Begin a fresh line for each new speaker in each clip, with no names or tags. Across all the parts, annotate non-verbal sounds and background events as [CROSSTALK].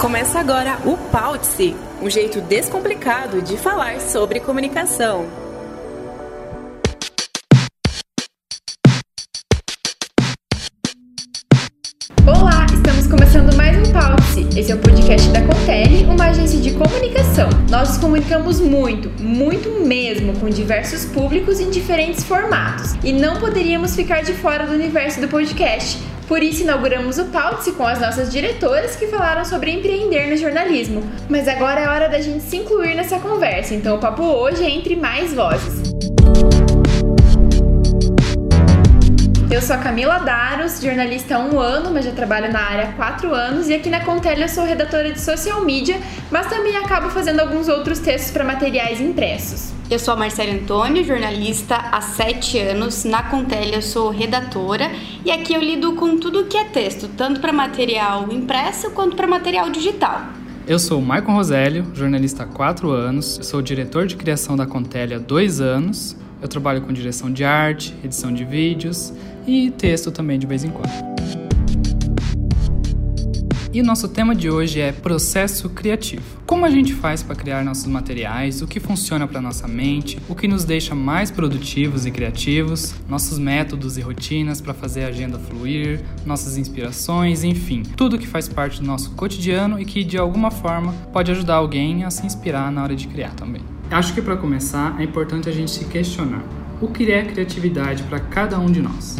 Começa agora o Pautse, um jeito descomplicado de falar sobre comunicação.
Pautse. Esse é o podcast da Contele, uma agência de comunicação. Nós nos comunicamos muito, muito mesmo, com diversos públicos em diferentes formatos. E não poderíamos ficar de fora do universo do podcast por isso, inauguramos o Pautse com as nossas diretoras que falaram sobre empreender no jornalismo. Mas agora é hora da gente se incluir nessa conversa, então o papo hoje é entre mais vozes. Eu sou a Camila Daros, jornalista há um ano, mas já trabalho na área há quatro anos, e aqui na Contelha eu sou redatora de social media, mas também acabo fazendo alguns outros textos para materiais impressos.
Eu sou a Marcela Antônio, jornalista há sete anos. Na Contelha eu sou redatora e aqui eu lido com tudo que é texto, tanto para material impresso quanto para material digital.
Eu sou o Maicon Rosélio, jornalista há quatro anos, sou diretor de criação da Contelha há dois anos. Eu trabalho com direção de arte, edição de vídeos e texto também de vez em quando. E o nosso tema de hoje é processo criativo. Como a gente faz para criar nossos materiais, o que funciona para nossa mente, o que nos deixa mais produtivos e criativos, nossos métodos e rotinas para fazer a agenda fluir, nossas inspirações, enfim, tudo que faz parte do nosso cotidiano e que de alguma forma pode ajudar alguém a se inspirar na hora de criar também. Acho que para começar é importante a gente se questionar: o que é criatividade para cada um de nós?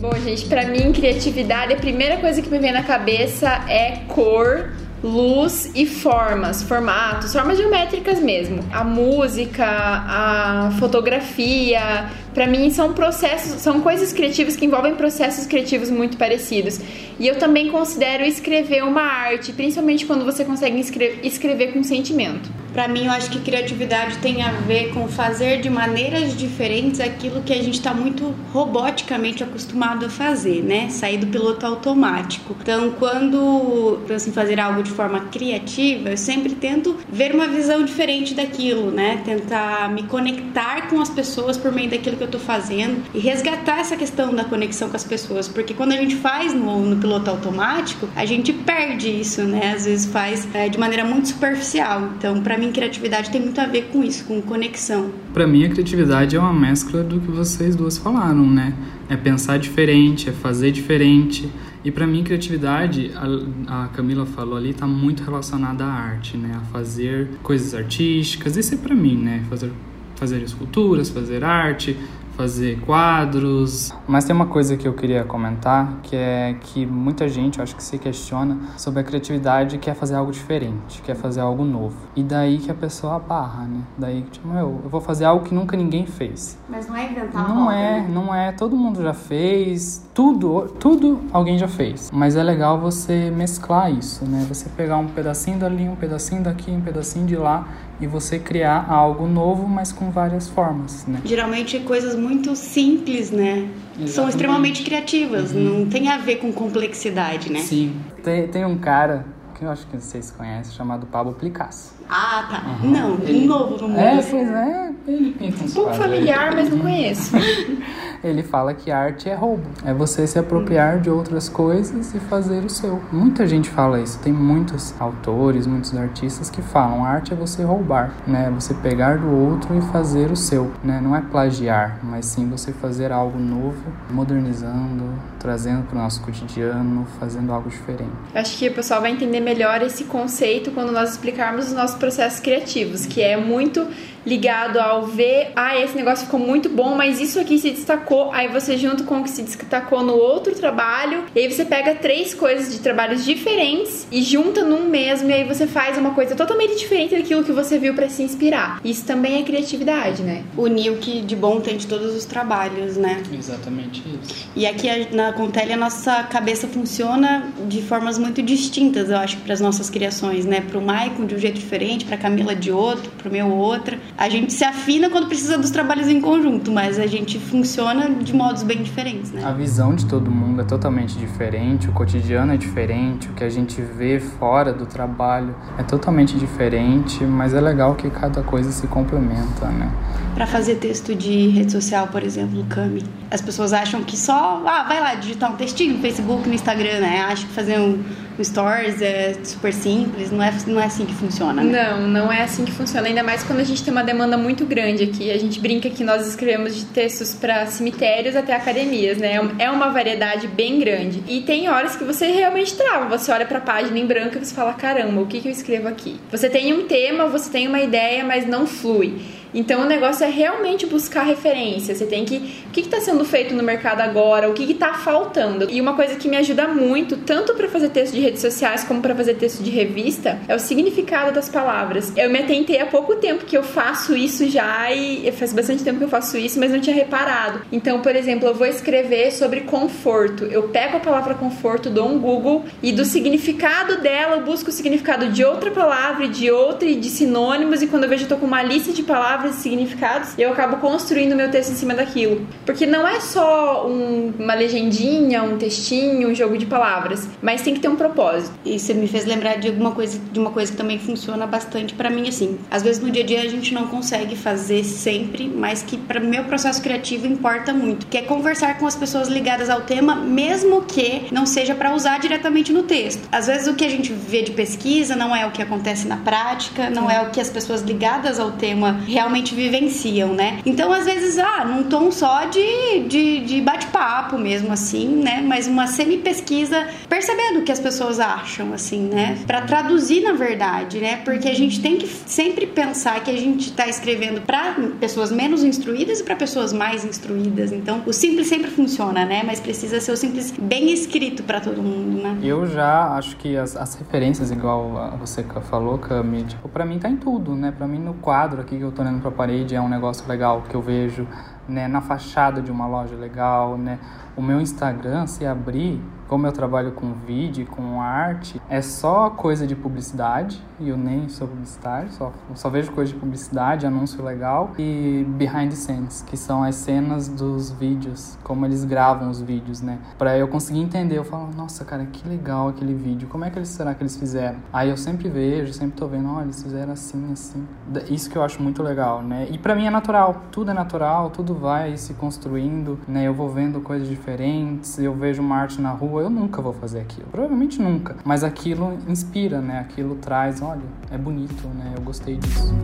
Bom, gente, para mim, criatividade, a primeira coisa que me vem na cabeça é cor, luz e formas, formatos, formas geométricas mesmo. A música, a fotografia, para mim são processos, são coisas criativas que envolvem processos criativos muito parecidos. E eu também considero escrever uma arte, principalmente quando você consegue escrever com sentimento.
Para mim, eu acho que criatividade tem a ver com fazer de maneiras diferentes aquilo que a gente está muito roboticamente acostumado a fazer, né? Sair do piloto automático. Então, quando penso em fazer algo de forma criativa, eu sempre tento ver uma visão diferente daquilo, né? Tentar me conectar com as pessoas por meio daquilo que eu estou fazendo e resgatar essa questão da conexão com as pessoas, porque quando a gente faz no, no piloto automático, a gente perde isso, né? Às vezes faz é, de maneira muito superficial. Então, para mim mim, criatividade tem muito a ver com isso, com conexão.
Para mim, a criatividade é uma mescla do que vocês duas falaram, né? É pensar diferente, é fazer diferente. E para mim, criatividade, a, a, Camila falou ali, tá muito relacionada à arte, né? A fazer coisas artísticas. Isso é para mim, né? Fazer fazer esculturas, fazer arte, fazer quadros. Mas tem uma coisa que eu queria comentar, que é que muita gente, eu acho que se questiona sobre a criatividade e quer fazer algo diferente, quer fazer algo novo. E daí que a pessoa barra, né? Daí que, tipo, meu, eu vou fazer algo que nunca ninguém fez.
Mas não é inventar
Não é, né? não é. Todo mundo já fez, tudo, tudo alguém já fez. Mas é legal você mesclar isso, né? Você pegar um pedacinho dali, um pedacinho daqui, um pedacinho de lá e você criar algo novo, mas com várias formas, né?
Geralmente coisas muito simples, né? Exatamente. São extremamente criativas, uhum. não tem a ver com complexidade, né?
Sim. Tem, tem um cara que eu acho que vocês conhecem, chamado Pablo Picasso.
Ah, tá. Uhum. Não, ele... novo no mundo.
É, pois é. Ele pinta
um pouco familiar, mas não conheço. [LAUGHS]
ele fala que arte é roubo. É você se apropriar de outras coisas e fazer o seu. Muita gente fala isso. Tem muitos autores, muitos artistas que falam: arte é você roubar, né? Você pegar do outro e fazer o seu, né? Não é plagiar, mas sim você fazer algo novo, modernizando, trazendo para o nosso cotidiano, fazendo algo diferente.
Acho que o pessoal vai entender melhor esse conceito quando nós explicarmos os nossos processos criativos, que é muito ligado ao ver, ah, esse negócio ficou muito bom, mas isso aqui se destacou, aí você junto com o que se destacou no outro trabalho, e aí você pega três coisas de trabalhos diferentes e junta num mesmo, e aí você faz uma coisa totalmente diferente daquilo que você viu para se inspirar. Isso também é criatividade, né?
Unir o que de bom tem de todos os trabalhos, né?
Exatamente isso.
E aqui na Contele a nossa cabeça funciona de formas muito distintas, eu acho, para as nossas criações, né? Pro Maicon de um jeito diferente, pra Camila de outro, pro meu outra. A gente se afina quando precisa dos trabalhos em conjunto, mas a gente funciona de modos bem diferentes, né?
A visão de todo mundo é totalmente diferente, o cotidiano é diferente, o que a gente vê fora do trabalho é totalmente diferente, mas é legal que cada coisa se complementa, né?
Para fazer texto de rede social, por exemplo, Cami, As pessoas acham que só, ah, vai lá digitar um textinho no Facebook, no Instagram, né? Acho que fazer um, um stories é super simples, não é, não é assim que funciona,
né? Não, não é assim que funciona, ainda mais quando a gente tem uma demanda muito grande aqui. A gente brinca que nós escrevemos de textos para cemitérios até academias, né? É uma variedade bem grande. E tem horas que você realmente trava, você olha para a página em branco e você fala: "Caramba, o que que eu escrevo aqui?". Você tem um tema, você tem uma ideia, mas não flui. Então o negócio é realmente buscar referência. Você tem que. O que está sendo feito no mercado agora? O que está faltando? E uma coisa que me ajuda muito, tanto para fazer texto de redes sociais como para fazer texto de revista, é o significado das palavras. Eu me atentei há pouco tempo que eu faço isso já e faz bastante tempo que eu faço isso, mas não tinha reparado. Então, por exemplo, eu vou escrever sobre conforto. Eu pego a palavra conforto, dou um Google e do significado dela eu busco o significado de outra palavra, de outra e de sinônimos. E quando eu vejo, eu tô com uma lista de palavras palavras e significados e eu acabo construindo meu texto em cima daquilo. Porque não é só um, uma legendinha, um textinho, um jogo de palavras, mas tem que ter um propósito.
Você me fez lembrar de alguma coisa, de uma coisa que também funciona bastante para mim assim. Às vezes no dia a dia a gente não consegue fazer sempre, mas que para meu processo criativo importa muito, que é conversar com as pessoas ligadas ao tema, mesmo que não seja para usar diretamente no texto. Às vezes o que a gente vê de pesquisa não é o que acontece na prática, não é o que as pessoas ligadas ao tema realmente realmente vivenciam, né? Então, às vezes, ah, num tom só de, de, de bate-papo mesmo, assim, né? Mas uma semi-pesquisa percebendo o que as pessoas acham, assim, né? Para traduzir na verdade, né? Porque a gente tem que sempre pensar que a gente está escrevendo para pessoas menos instruídas e para pessoas mais instruídas. Então, o simples sempre funciona, né? Mas precisa ser o simples bem escrito para todo mundo, né?
Eu já acho que as, as referências, igual você falou, Cami, tipo, para mim tá em tudo, né? Para mim no quadro aqui que eu tô olhando para a parede é um negócio legal que eu vejo, né? Na fachada de uma loja legal, né? O meu Instagram, se abrir, como eu trabalho com vídeo, com arte, é só coisa de publicidade, e eu nem sou publicitário, só, só vejo coisa de publicidade, anúncio legal, e behind the scenes, que são as cenas dos vídeos, como eles gravam os vídeos, né? Pra eu conseguir entender, eu falo, nossa, cara, que legal aquele vídeo, como é que eles, será que eles fizeram? Aí eu sempre vejo, sempre tô vendo, olha, eles fizeram assim, assim. Isso que eu acho muito legal, né? E pra mim é natural, tudo é natural, tudo vai se construindo, né? Eu vou vendo coisas diferentes, eu vejo uma arte na rua, eu nunca vou fazer aquilo. Provavelmente nunca. Mas aquilo inspira, né? Aquilo traz, olha, é bonito, né? Eu gostei disso.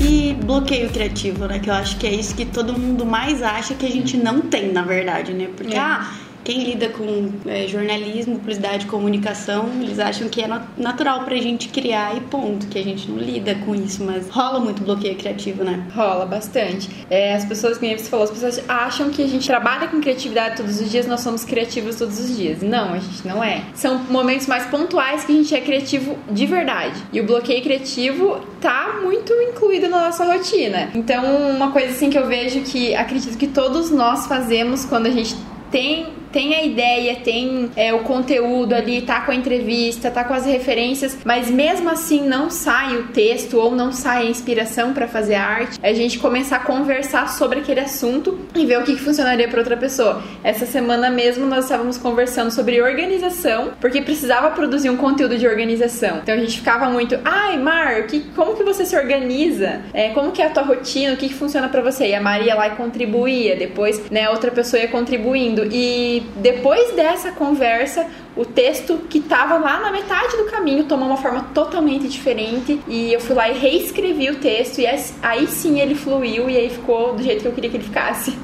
E bloqueio criativo, né? Que eu acho que é isso que todo mundo mais acha que a gente não tem, na verdade, né? Porque, é. ah quem lida com é, jornalismo, publicidade, comunicação, eles acham que é natural pra gente criar e ponto, que a gente não lida com isso, mas rola muito bloqueio criativo, né?
Rola bastante. É, as pessoas, como você falou, as pessoas acham que a gente trabalha com criatividade todos os dias, nós somos criativos todos os dias. Não, a gente não é. São momentos mais pontuais que a gente é criativo de verdade. E o bloqueio criativo tá muito incluído na nossa rotina. Então, uma coisa assim que eu vejo que acredito que todos nós fazemos quando a gente tem tem a ideia, tem é, o conteúdo ali, tá com a entrevista, tá com as referências, mas mesmo assim não sai o texto ou não sai a inspiração para fazer a arte, a gente começar a conversar sobre aquele assunto e ver o que, que funcionaria para outra pessoa. Essa semana mesmo nós estávamos conversando sobre organização, porque precisava produzir um conteúdo de organização. Então a gente ficava muito, ai Mar, que, como que você se organiza? É, como que é a tua rotina? O que, que funciona para você? E a Maria lá contribuía, depois né, outra pessoa ia contribuindo. E depois dessa conversa, o texto que estava lá na metade do caminho tomou uma forma totalmente diferente e eu fui lá e reescrevi o texto e aí sim ele fluiu e aí ficou do jeito que eu queria que ele ficasse.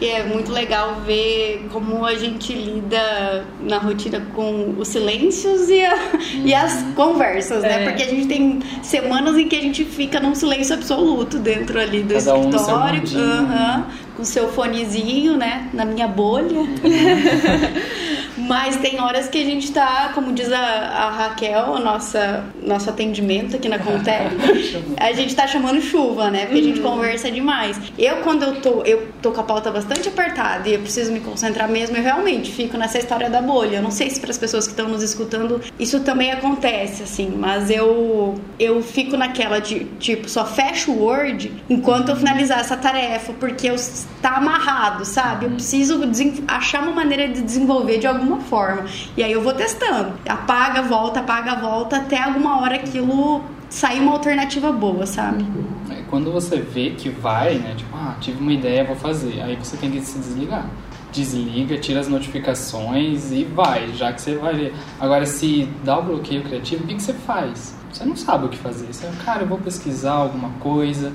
E é muito legal ver como a gente lida na rotina com os silêncios e, a, uhum. e as conversas, né? É. Porque a gente tem semanas em que a gente fica num silêncio absoluto dentro ali do Cada escritório. Um uhum, com seu fonezinho, né? Na minha bolha. [LAUGHS] Mas tem horas que a gente tá, como diz a, a Raquel, a nossa, nosso atendimento aqui na Contele, [LAUGHS] a gente tá chamando chuva, né? Porque a gente uhum. conversa demais. Eu, quando eu tô, eu tô com a pauta bastante apertada e eu preciso me concentrar mesmo, eu realmente fico nessa história da bolha. Eu não sei se para as pessoas que estão nos escutando isso também acontece, assim, mas eu, eu fico naquela de, tipo, só fecho o Word enquanto eu finalizar essa tarefa, porque eu tá amarrado, sabe? Eu preciso achar uma maneira de desenvolver de alguma forma. E aí eu vou testando. Apaga, volta, apaga, volta, até alguma hora aquilo sair uma alternativa boa, sabe?
É, quando você vê que vai, né? Tipo, ah, tive uma ideia, vou fazer. Aí você tem que se desligar. Desliga, tira as notificações e vai, já que você vai ver. Agora, se dá o bloqueio criativo, o que, que você faz? Você não sabe o que fazer. Você, cara, eu vou pesquisar alguma coisa.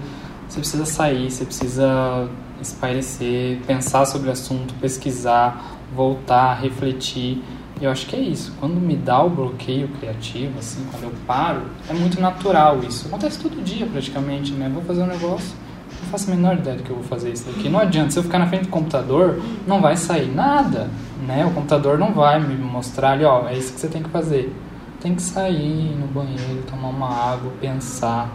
Você precisa sair, você precisa espairecer, pensar sobre o assunto, pesquisar, voltar, refletir. Eu acho que é isso. Quando me dá o bloqueio criativo, assim, quando eu paro, é muito natural isso. Acontece todo dia praticamente, né? Vou fazer um negócio, não faço a menor ideia do que eu vou fazer isso daqui. Não adianta, se eu ficar na frente do computador, não vai sair nada, né? O computador não vai me mostrar ali, ó, é isso que você tem que fazer. Tem que sair no banheiro, tomar uma água, pensar,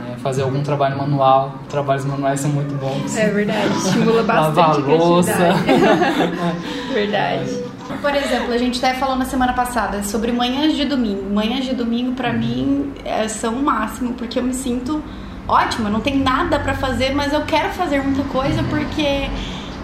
né? fazer algum trabalho manual. Trabalhos manuais são muito bons.
É verdade, estimula [LAUGHS] bastante
Lavar a louça. [LAUGHS]
verdade.
Por exemplo, a gente até falou na semana passada sobre manhãs de domingo. Manhãs de domingo, para mim, é, são o máximo, porque eu me sinto ótima. Não tem nada para fazer, mas eu quero fazer muita coisa porque,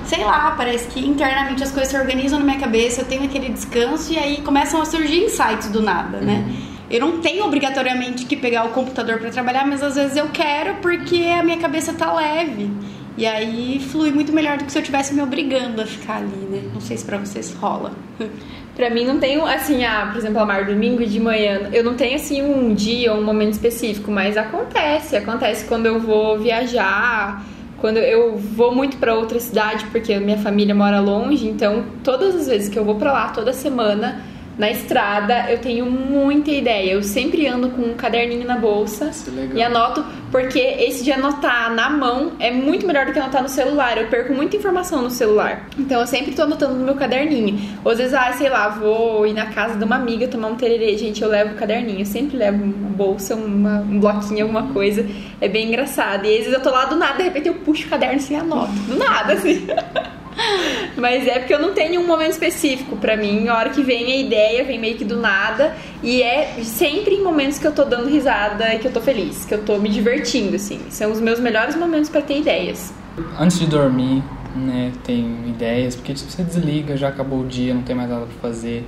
sei lá, parece que internamente as coisas se organizam na minha cabeça. Eu tenho aquele descanso e aí começam a surgir insights do nada, né? Eu não tenho obrigatoriamente que pegar o computador para trabalhar, mas às vezes eu quero porque a minha cabeça tá leve. E aí flui muito melhor do que se eu tivesse me obrigando a ficar ali, né? Não sei se pra vocês rola. [LAUGHS]
Pra mim não tem assim, ah, por exemplo, amar domingo de manhã. Eu não tenho assim um dia ou um momento específico, mas acontece. Acontece quando eu vou viajar, quando eu vou muito para outra cidade, porque minha família mora longe, então todas as vezes que eu vou para lá toda semana, na estrada, eu tenho muita ideia. Eu sempre ando com um caderninho na bolsa
é
e anoto, porque esse de anotar na mão é muito melhor do que anotar no celular. Eu perco muita informação no celular. Então eu sempre tô anotando no meu caderninho. Ou às vezes, ah, sei lá, vou ir na casa de uma amiga tomar um tererê. Gente, eu levo o caderninho. Eu sempre levo uma bolsa, uma, um bloquinho, alguma coisa. É bem engraçado. E às vezes eu tô lá do nada, de repente eu puxo o caderno assim e anoto. Do nada, assim. [LAUGHS] [LAUGHS] Mas é porque eu não tenho um momento específico pra mim. A hora que vem a ideia, vem meio que do nada. E é sempre em momentos que eu tô dando risada e que eu tô feliz, que eu tô me divertindo, assim. São os meus melhores momentos pra ter ideias.
Antes de dormir, né, tem ideias, porque tipo, você desliga, já acabou o dia, não tem mais nada pra fazer.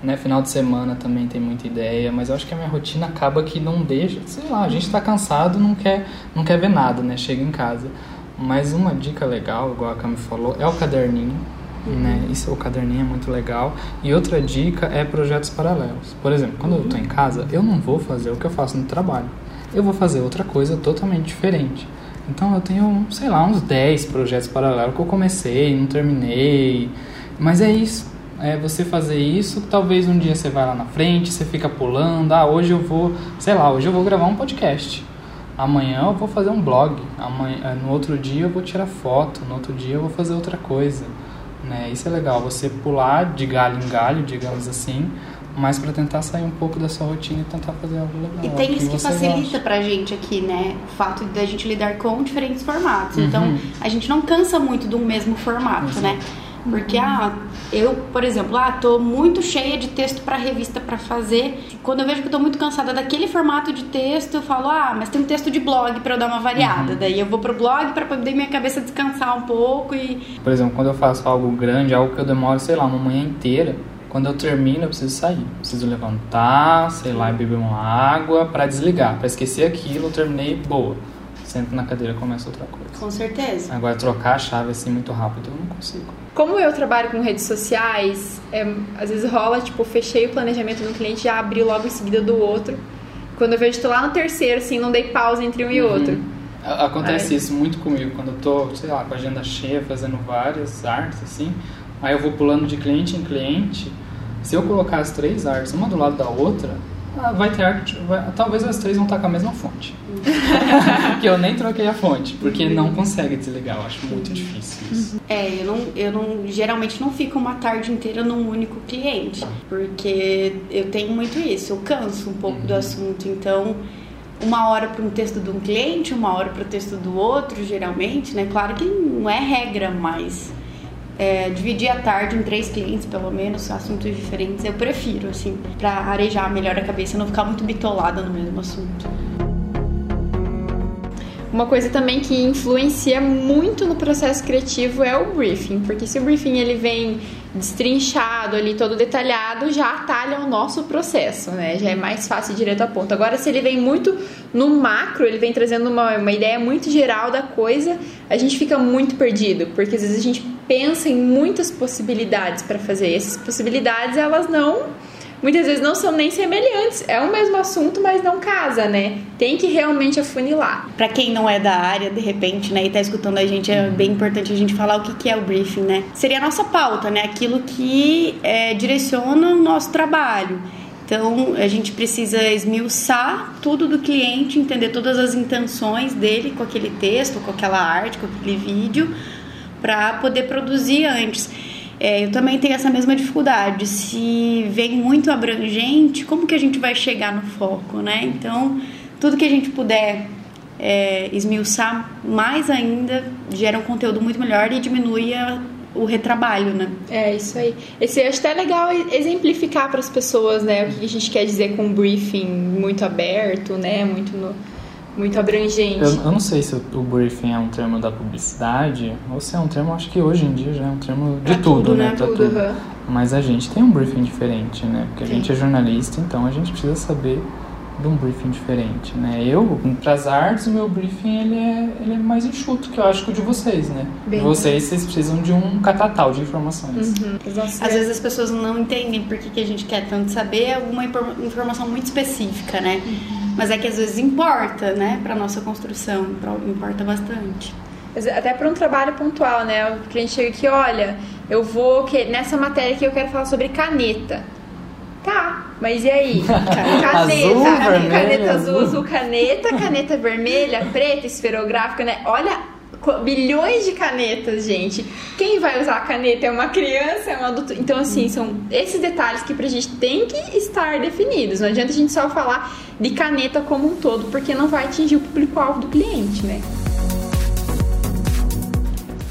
Né, final de semana também tem muita ideia, mas eu acho que a minha rotina acaba que não deixa, sei lá, a gente tá cansado, não quer, não quer ver nada, né, chega em casa. Mas uma dica legal, igual a Cami falou, é o caderninho, né, isso o caderninho é muito legal. E outra dica é projetos paralelos. Por exemplo, quando eu tô em casa, eu não vou fazer o que eu faço no trabalho. Eu vou fazer outra coisa totalmente diferente. Então eu tenho, sei lá, uns 10 projetos paralelos que eu comecei, não terminei. Mas é isso. É você fazer isso, talvez um dia você vai lá na frente, você fica pulando, ah, hoje eu vou, sei lá, hoje eu vou gravar um podcast. Amanhã eu vou fazer um blog, amanhã, no outro dia eu vou tirar foto, no outro dia eu vou fazer outra coisa. Né? Isso é legal, você pular de galho em galho, digamos assim, mas para tentar sair um pouco da sua rotina e tentar fazer algo legal.
E tem isso que facilita pra gente aqui, né? O fato da gente lidar com diferentes formatos.
Uhum.
Então, a gente não cansa muito de um mesmo formato, né? Porque, ah, eu, por exemplo, ah, tô muito cheia de texto pra revista pra fazer. Quando eu vejo que eu tô muito cansada daquele formato de texto, eu falo, ah, mas tem um texto de blog pra eu dar uma variada.
Uhum.
Daí eu vou pro blog pra poder minha cabeça descansar um pouco e
Por exemplo, quando eu faço algo grande, algo que eu demoro, sei lá, uma manhã inteira, quando eu termino, eu preciso sair. Preciso levantar, sei lá, beber uma água pra desligar, pra esquecer aquilo, eu terminei, boa. Sento na cadeira e começo outra coisa.
com certeza.
Agora, trocar a chave assim muito rápido, eu não consigo.
Como eu trabalho com redes sociais, é, às vezes rola, tipo, fechei o planejamento de um cliente já abri logo em seguida do outro. Quando eu vejo, tô lá no terceiro, assim, não dei pausa entre um e outro.
Acontece
Ai.
isso muito comigo, quando eu tô, sei lá, com a agenda cheia, fazendo várias artes, assim, aí eu vou pulando de cliente em cliente. Se eu colocar as três artes uma do lado da outra, ah, vai ter arte, vai- talvez as três vão estar com a mesma fonte. [LAUGHS] que eu nem troquei a fonte, porque não consegue desligar, eu acho muito difícil isso.
É, eu não, eu não, geralmente não fico uma tarde inteira num único cliente, porque eu tenho muito isso, eu canso um pouco do assunto, então uma hora para um texto de um cliente, uma hora para o texto do outro, geralmente, né? Claro que não é regra, mas é, dividir a tarde em três clientes, pelo menos, assuntos diferentes, eu prefiro, assim, para arejar melhor a cabeça e não ficar muito bitolada no mesmo assunto.
Uma coisa também que influencia muito no processo criativo é o briefing, porque se o briefing ele vem destrinchado ali, todo detalhado, já atalha o nosso processo, né? Já é mais fácil direto a ponto. Agora, se ele vem muito no macro, ele vem trazendo uma, uma ideia muito geral da coisa, a gente fica muito perdido, porque às vezes a gente pensa em muitas possibilidades para fazer. E essas possibilidades, elas não muitas vezes não são nem semelhantes. É o mesmo assunto, mas não casa, né? Tem que realmente afunilar.
Para quem não é da área, de repente, né, e tá escutando a gente, é bem importante a gente falar o que, que é o briefing, né? Seria a nossa pauta, né? Aquilo que é, direciona o nosso trabalho. Então, a gente precisa esmiuçar tudo do cliente, entender todas as intenções dele com aquele texto, com aquela arte, com aquele vídeo, para poder produzir antes. É, eu também tenho essa mesma dificuldade. Se vem muito abrangente, como que a gente vai chegar no foco, né? Então, tudo que a gente puder é, esmiuçar mais ainda gera um conteúdo muito melhor e diminui a, o retrabalho, né?
É, isso aí. Esse, acho até legal exemplificar para as pessoas, né? O que a gente quer dizer com um briefing muito aberto, né? Muito no muito abrangente.
Eu, eu, não sei se o briefing é um termo da publicidade ou se é um termo, acho que hoje em dia já é um termo de tudo, tudo, né?
Pra tudo. tudo. Uhum.
Mas a gente tem um briefing diferente, né? Porque Sim. a gente é jornalista, então a gente precisa saber de um briefing diferente, né? Eu, para as artes, o meu briefing ele é, ele é mais enxuto que eu acho que o de vocês, né? Bem vocês, vocês precisam de um catatal de informações.
Uhum. Às vezes as pessoas não entendem por que, que a gente quer tanto saber alguma informação muito específica, né? Uhum. Mas é que às vezes importa, né, para nossa construção, importa bastante.
Até para um trabalho pontual, né? O cliente chega aqui, olha, eu vou que nessa matéria aqui eu quero falar sobre caneta. Tá, mas e aí? [LAUGHS] Caneta,
azul,
caneta,
caneta
azul, azul, caneta, caneta vermelha, preta, esferográfica, né? Olha bilhões de canetas, gente. Quem vai usar a caneta é uma criança, é um adulto. Então, assim, são esses detalhes que pra gente tem que estar definidos. Não adianta a gente só falar de caneta como um todo, porque não vai atingir o público-alvo do cliente, né?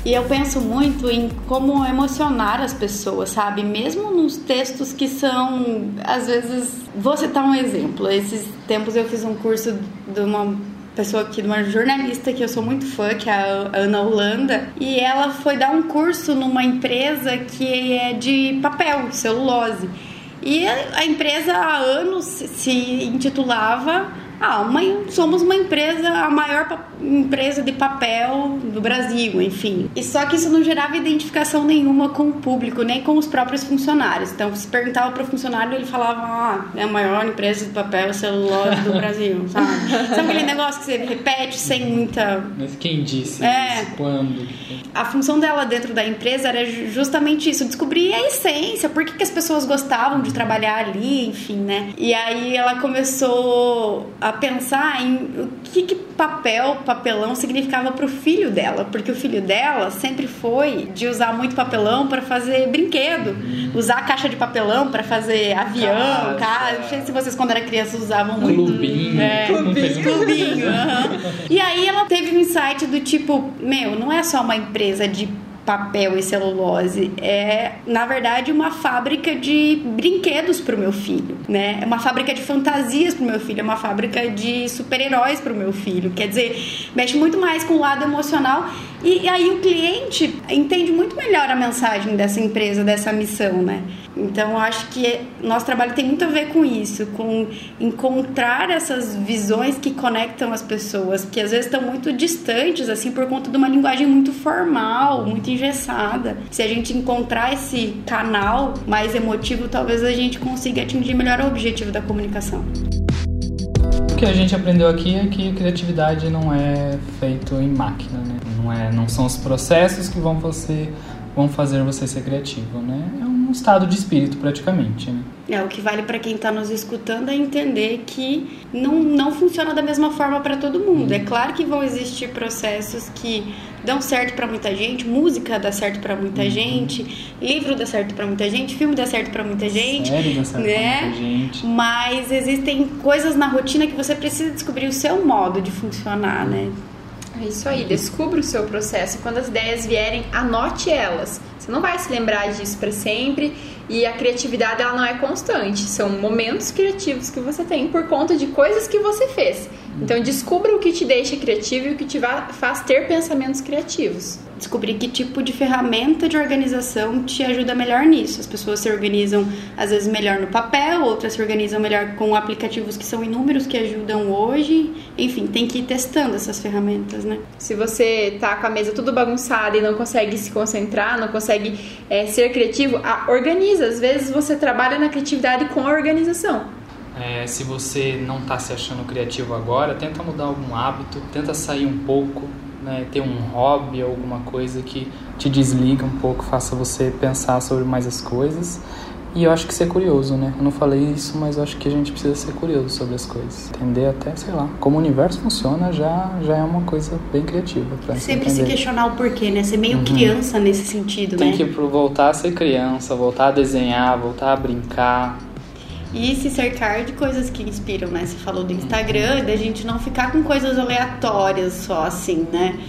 E eu penso muito em como emocionar as pessoas, sabe? Mesmo nos textos que são, às vezes. Vou citar um exemplo. Esses tempos eu fiz um curso de uma pessoa aqui, de uma jornalista que eu sou muito fã, que é a Ana Holanda, e ela foi dar um curso numa empresa que é de papel, celulose. E a empresa há anos se intitulava ah, uma, somos uma empresa, a maior empresa de papel do Brasil, enfim. E só que isso não gerava identificação nenhuma com o público, nem com os próprios funcionários. Então, se perguntava para o funcionário, ele falava, ah, é a maior empresa de papel celulose do Brasil, [LAUGHS] sabe? Sabe aquele negócio que você repete sem muita...
Mas quem disse
é.
isso? Quando?
A função dela dentro da empresa era justamente isso, descobrir a essência, por que, que as pessoas gostavam de trabalhar ali, enfim, né? E aí ela começou a pensar em o que, que papel, papelão significava para o filho dela, porque o filho dela sempre foi de usar muito papelão para fazer brinquedo, usar caixa de papelão para fazer avião, casa. Não sei se vocês quando era criança usavam muito.
Clubinho.
É, clubinho. clubinho uhum. [LAUGHS] E aí ela teve um insight do tipo, meu, não é só uma empresa de papel e celulose. É, na verdade, uma fábrica de brinquedos para o meu filho, né? É uma fábrica de fantasias para o meu filho, é uma fábrica de super-heróis para o meu filho. Quer dizer, mexe muito mais com o lado emocional e, e aí o cliente entende muito melhor a mensagem dessa empresa, dessa missão, né? Então, acho que nosso trabalho tem muito a ver com isso, com encontrar essas visões que conectam as pessoas, que às vezes estão muito distantes, assim, por conta de uma linguagem muito formal, muito engessada. Se a gente encontrar esse canal mais emotivo, talvez a gente consiga atingir melhor o objetivo da comunicação.
O que a gente aprendeu aqui é que criatividade não é feito em máquina, né? Não, é, não são os processos que vão, você, vão fazer você ser criativo, né? É um estado de espírito praticamente, né?
É, o que vale para quem está nos escutando é entender que não, não funciona da mesma forma para todo mundo. É claro que vão existir processos que dão certo para muita gente, música dá certo para muita uhum. gente, livro dá certo para muita gente, filme dá certo para muita gente,
Série dá certo
né?
muita gente.
Mas existem coisas na rotina que você precisa descobrir o seu modo de funcionar, né?
É isso aí, descubra o seu processo. Quando as ideias vierem, anote elas. Você não vai se lembrar disso para sempre e a criatividade ela não é constante. São momentos criativos que você tem por conta de coisas que você fez. Então descubra o que te deixa criativo e o que te faz ter pensamentos criativos.
Descobrir que tipo de ferramenta de organização te ajuda melhor nisso. As pessoas se organizam às vezes melhor no papel, outras se organizam melhor com aplicativos que são inúmeros que ajudam hoje. Enfim, tem que ir testando essas ferramentas, né?
Se você tá com a mesa tudo bagunçada e não consegue se concentrar, não consegue é, ser criativo, organiza. Às vezes você trabalha na criatividade com a organização.
É, se você não está se achando criativo agora, tenta mudar algum hábito, tenta sair um pouco, né, ter um hobby, alguma coisa que te desliga um pouco, faça você pensar sobre mais as coisas. E eu acho que ser curioso, né? Eu não falei isso, mas eu acho que a gente precisa ser curioso sobre as coisas. Entender até, sei lá, como o universo funciona já, já é uma coisa bem criativa. Pra
Sempre se questionar o porquê, né? Ser meio uhum. criança nesse sentido,
Tem
né?
Tem que voltar a ser criança, voltar a desenhar, voltar a brincar,
e se cercar de coisas que inspiram, né? Você falou do Instagram, da gente não ficar com coisas aleatórias só assim, né?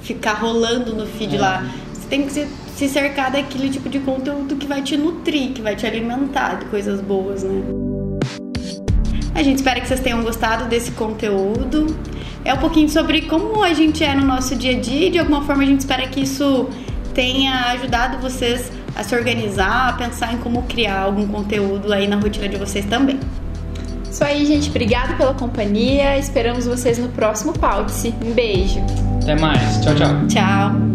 Ficar rolando no feed é. lá. Você tem que se cercar daquele tipo de conteúdo que vai te nutrir, que vai te alimentar de coisas boas, né? A gente espera que vocês tenham gostado desse conteúdo. É um pouquinho sobre como a gente é no nosso dia a dia e de alguma forma a gente espera que isso tenha ajudado vocês a se organizar, a pensar em como criar algum conteúdo aí na rotina de vocês também.
Isso aí, gente. Obrigado pela companhia. Esperamos vocês no próximo Pautice. Um beijo.
Até mais. Tchau, tchau.
Tchau.